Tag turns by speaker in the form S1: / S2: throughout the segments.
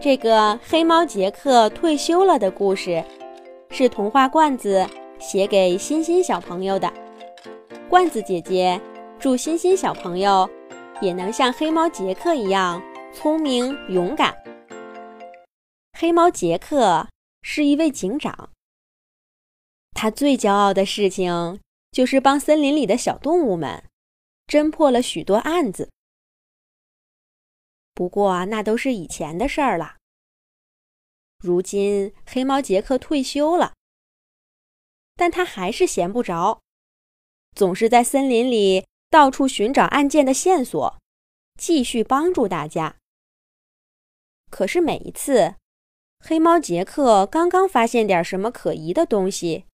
S1: 这个黑猫杰克退休了的故事，是童话罐子写给欣欣小朋友的。罐子姐姐祝欣欣小朋友也能像黑猫杰克一样聪明勇敢。黑猫杰克是一位警长，他最骄傲的事情就是帮森林里的小动物们侦破了许多案子。不过那都是以前的事儿了。如今黑猫杰克退休了，但他还是闲不着，总是在森林里到处寻找案件的线索，继续帮助大家。可是每一次，黑猫杰克刚刚发现点什么可疑的东西，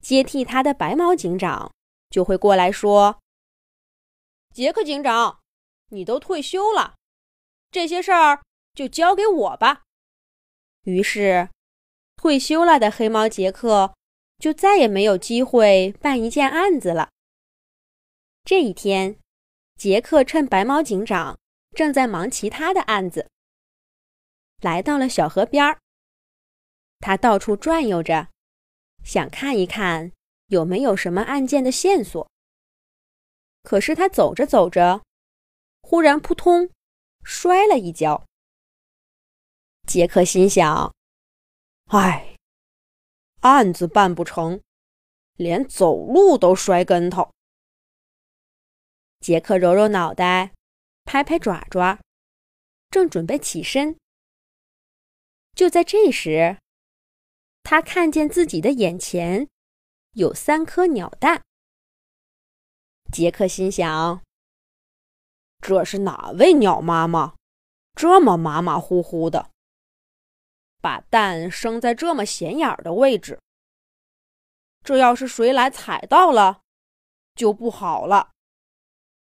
S1: 接替他的白猫警长就会过来说：“杰克警长，你都退休了。”这些事儿就交给我吧。于是，退休了的黑猫杰克就再也没有机会办一件案子了。这一天，杰克趁白猫警长正在忙其他的案子，来到了小河边儿。他到处转悠着，想看一看有没有什么案件的线索。可是他走着走着，忽然扑通。摔了一跤，杰克心想：“唉，案子办不成，连走路都摔跟头。”杰克揉揉脑袋，拍拍爪爪，正准备起身。就在这时，他看见自己的眼前有三颗鸟蛋。杰克心想。这是哪位鸟妈妈，这么马马虎虎的，把蛋生在这么显眼的位置？这要是谁来踩到了，就不好了。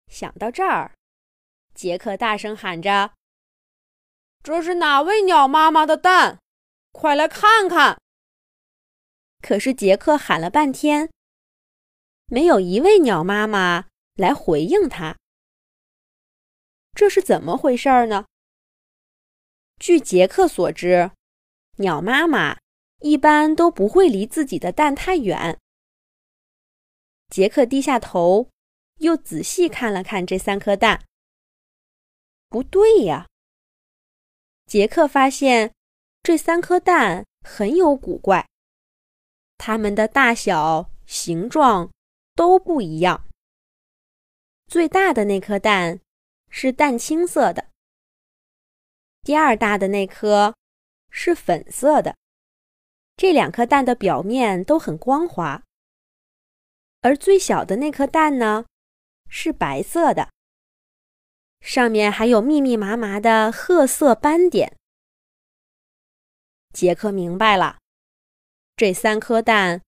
S1: 想到这儿，杰克大声喊着：“这是哪位鸟妈妈的蛋？快来看看！”可是杰克喊了半天，没有一位鸟妈妈来回应他。这是怎么回事儿呢？据杰克所知，鸟妈妈一般都不会离自己的蛋太远。杰克低下头，又仔细看了看这三颗蛋。不对呀！杰克发现这三颗蛋很有古怪，它们的大小、形状都不一样。最大的那颗蛋。是淡青色的，第二大的那颗是粉色的。这两颗蛋的表面都很光滑，而最小的那颗蛋呢，是白色的，上面还有密密麻麻的褐色斑点。杰克明白了，这三颗蛋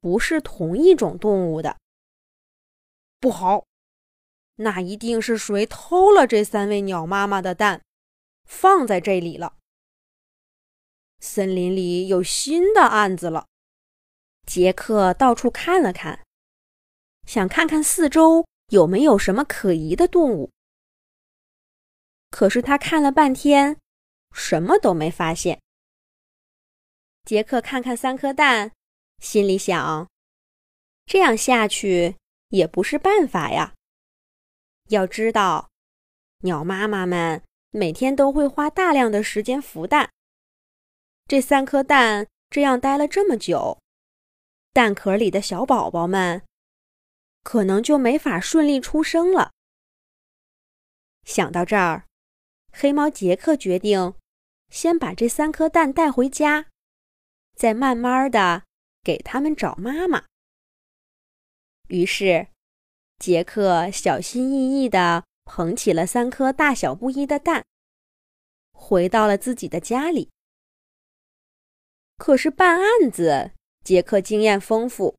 S1: 不是同一种动物的。不好！那一定是谁偷了这三位鸟妈妈的蛋，放在这里了。森林里有新的案子了。杰克到处看了看，想看看四周有没有什么可疑的动物。可是他看了半天，什么都没发现。杰克看看三颗蛋，心里想：这样下去也不是办法呀。要知道，鸟妈妈们每天都会花大量的时间孵蛋。这三颗蛋这样待了这么久，蛋壳里的小宝宝们可能就没法顺利出生了。想到这儿，黑猫杰克决定先把这三颗蛋带回家，再慢慢的给他们找妈妈。于是。杰克小心翼翼地捧起了三颗大小不一的蛋，回到了自己的家里。可是办案子，杰克经验丰富。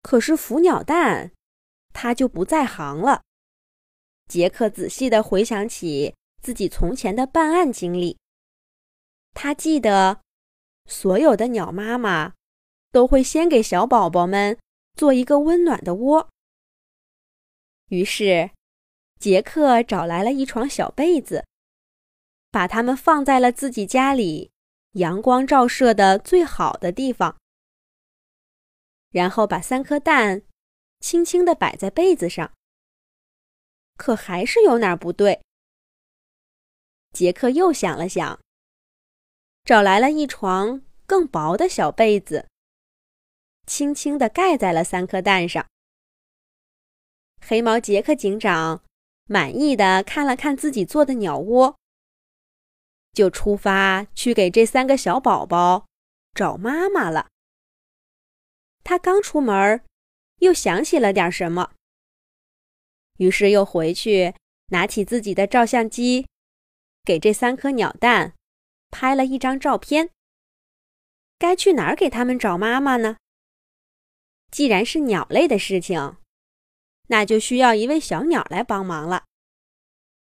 S1: 可是孵鸟蛋，他就不在行了。杰克仔细地回想起自己从前的办案经历，他记得，所有的鸟妈妈都会先给小宝宝们做一个温暖的窝。于是，杰克找来了一床小被子，把它们放在了自己家里阳光照射的最好的地方，然后把三颗蛋轻轻地摆在被子上。可还是有哪儿不对。杰克又想了想，找来了一床更薄的小被子，轻轻地盖在了三颗蛋上。黑毛杰克警长满意的看了看自己做的鸟窝，就出发去给这三个小宝宝找妈妈了。他刚出门，又想起了点什么。于是又回去，拿起自己的照相机，给这三颗鸟蛋拍了一张照片。该去哪儿给他们找妈妈呢？既然是鸟类的事情，那就需要一位小鸟来帮忙了。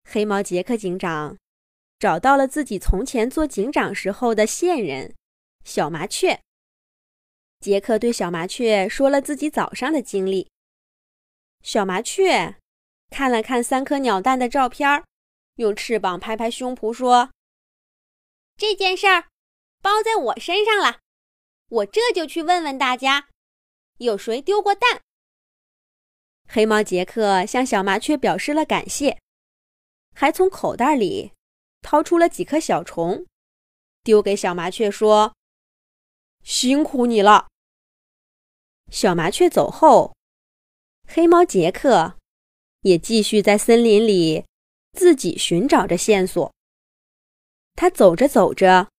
S1: 黑毛杰克警长找到了自己从前做警长时候的线人小麻雀。杰克对小麻雀说了自己早上的经历。小麻雀。看了看三颗鸟蛋的照片，用翅膀拍拍胸脯说：“这件事儿包在我身上了，我这就去问问大家，有谁丢过蛋。”黑猫杰克向小麻雀表示了感谢，还从口袋里掏出了几颗小虫，丢给小麻雀说：“辛苦你了。”小麻雀走后，黑猫杰克。也继续在森林里自己寻找着线索。他走着走着，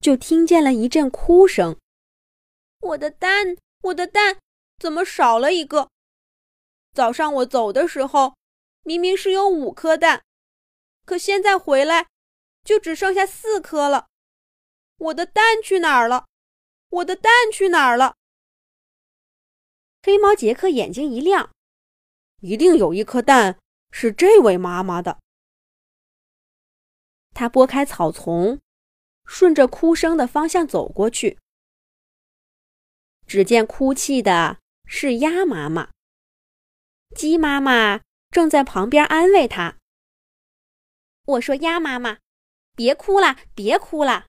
S1: 就听见了一阵哭声：“我的蛋，我的蛋，怎么少了一个？早上我走的时候，明明是有五颗蛋，可现在回来，就只剩下四颗了。我的蛋去哪儿了？我的蛋去哪儿了？”黑猫杰克眼睛一亮。一定有一颗蛋是这位妈妈的。他拨开草丛，顺着哭声的方向走过去。只见哭泣的是鸭妈妈，鸡妈妈正在旁边安慰它。我说：“鸭妈妈，别哭了，别哭了，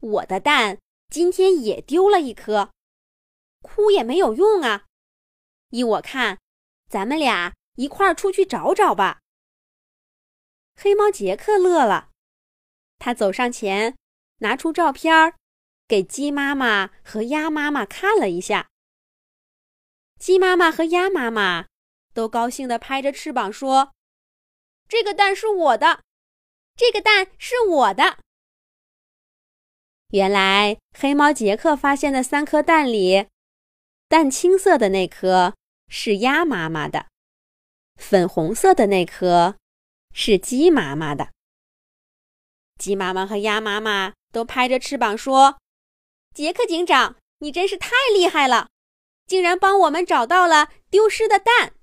S1: 我的蛋今天也丢了一颗，哭也没有用啊。依我看。”咱们俩一块儿出去找找吧。黑猫杰克乐了，他走上前，拿出照片给鸡妈妈和鸭妈妈看了一下。鸡妈妈和鸭妈妈都高兴地拍着翅膀说：“这个蛋是我的，这个蛋是我的。”原来黑猫杰克发现的三颗蛋里，淡青色的那颗。是鸭妈妈的，粉红色的那颗是鸡妈妈的。鸡妈妈和鸭妈妈都拍着翅膀说：“杰克警长，你真是太厉害了，竟然帮我们找到了丢失的蛋。”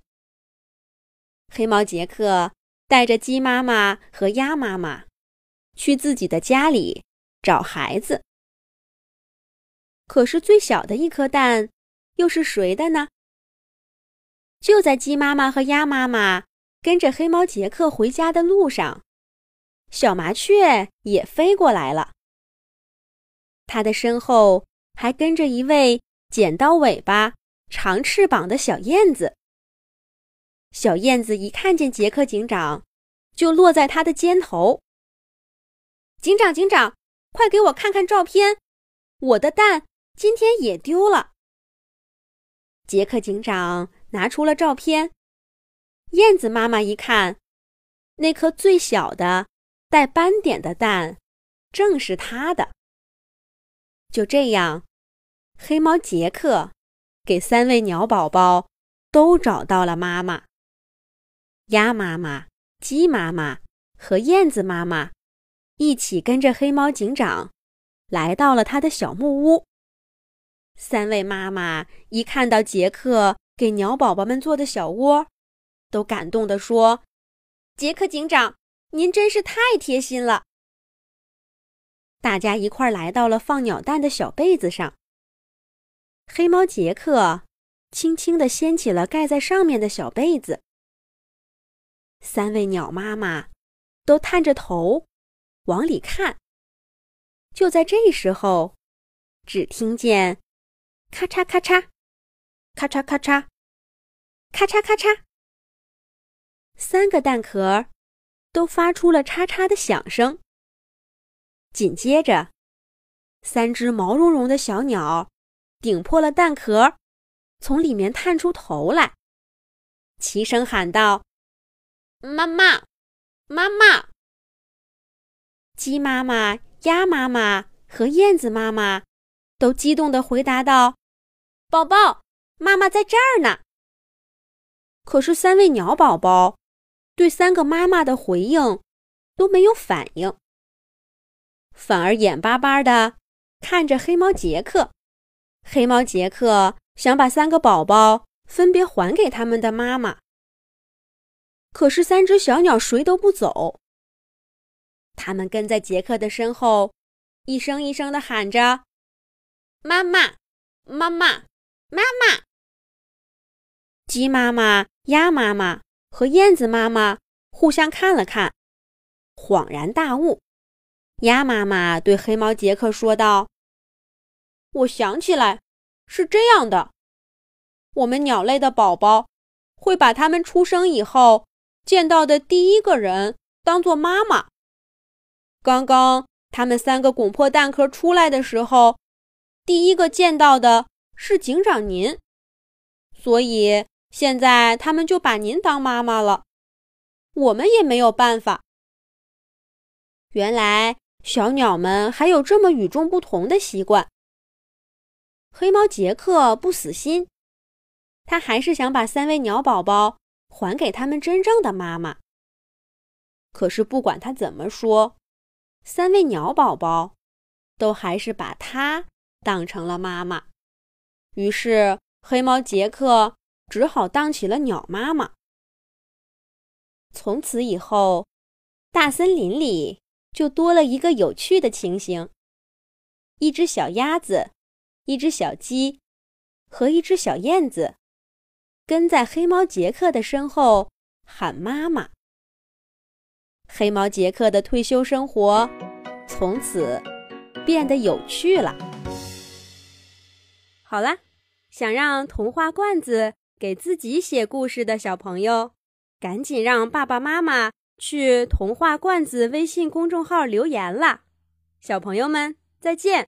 S1: 黑猫杰克带着鸡妈妈和鸭妈妈去自己的家里找孩子，可是最小的一颗蛋又是谁的呢？就在鸡妈妈和鸭妈妈跟着黑猫杰克回家的路上，小麻雀也飞过来了。它的身后还跟着一位剪刀尾巴、长翅膀的小燕子。小燕子一看见杰克警长，就落在他的肩头。警长，警长，快给我看看照片！我的蛋今天也丢了。杰克警长。拿出了照片，燕子妈妈一看，那颗最小的带斑点的蛋，正是他的。就这样，黑猫杰克给三位鸟宝宝都找到了妈妈。鸭妈妈、鸡妈妈和燕子妈妈一起跟着黑猫警长来到了他的小木屋。三位妈妈一看到杰克。给鸟宝宝们做的小窝，都感动地说：“杰克警长，您真是太贴心了。”大家一块儿来到了放鸟蛋的小被子上。黑猫杰克轻轻地掀起了盖在上面的小被子。三位鸟妈妈都探着头往里看。就在这时候，只听见咔嚓咔嚓、咔嚓咔嚓、咔嚓咔嚓，三个蛋壳都发出了嚓嚓的响声。紧接着，三只毛茸茸的小鸟顶破了蛋壳，从里面探出头来，齐声喊道：“妈妈，妈妈！”鸡妈妈、鸭妈妈和燕子妈妈都激动地回答道：“宝宝，妈妈在这儿呢。”可是三位鸟宝宝对三个妈妈的回应都没有反应。反而眼巴巴的看着黑猫杰克，黑猫杰克想把三个宝宝分别还给他们的妈妈，可是三只小鸟谁都不走。他们跟在杰克的身后，一声一声的喊着：“妈妈，妈妈，妈妈！”鸡妈妈、鸭妈妈和燕子妈妈互相看了看，恍然大悟。鸭妈妈对黑猫杰克说道：“我想起来，是这样的，我们鸟类的宝宝会把他们出生以后见到的第一个人当做妈妈。刚刚他们三个拱破蛋壳出来的时候，第一个见到的是警长您，所以现在他们就把您当妈妈了。我们也没有办法。原来。”小鸟们还有这么与众不同的习惯。黑猫杰克不死心，他还是想把三位鸟宝宝还给他们真正的妈妈。可是不管他怎么说，三位鸟宝宝都还是把他当成了妈妈。于是黑猫杰克只好当起了鸟妈妈。从此以后，大森林里。就多了一个有趣的情形：一只小鸭子、一只小鸡和一只小燕子，跟在黑猫杰克的身后喊妈妈。黑猫杰克的退休生活从此变得有趣了。好啦，想让童话罐子给自己写故事的小朋友，赶紧让爸爸妈妈。去童话罐子微信公众号留言啦，小朋友们再见。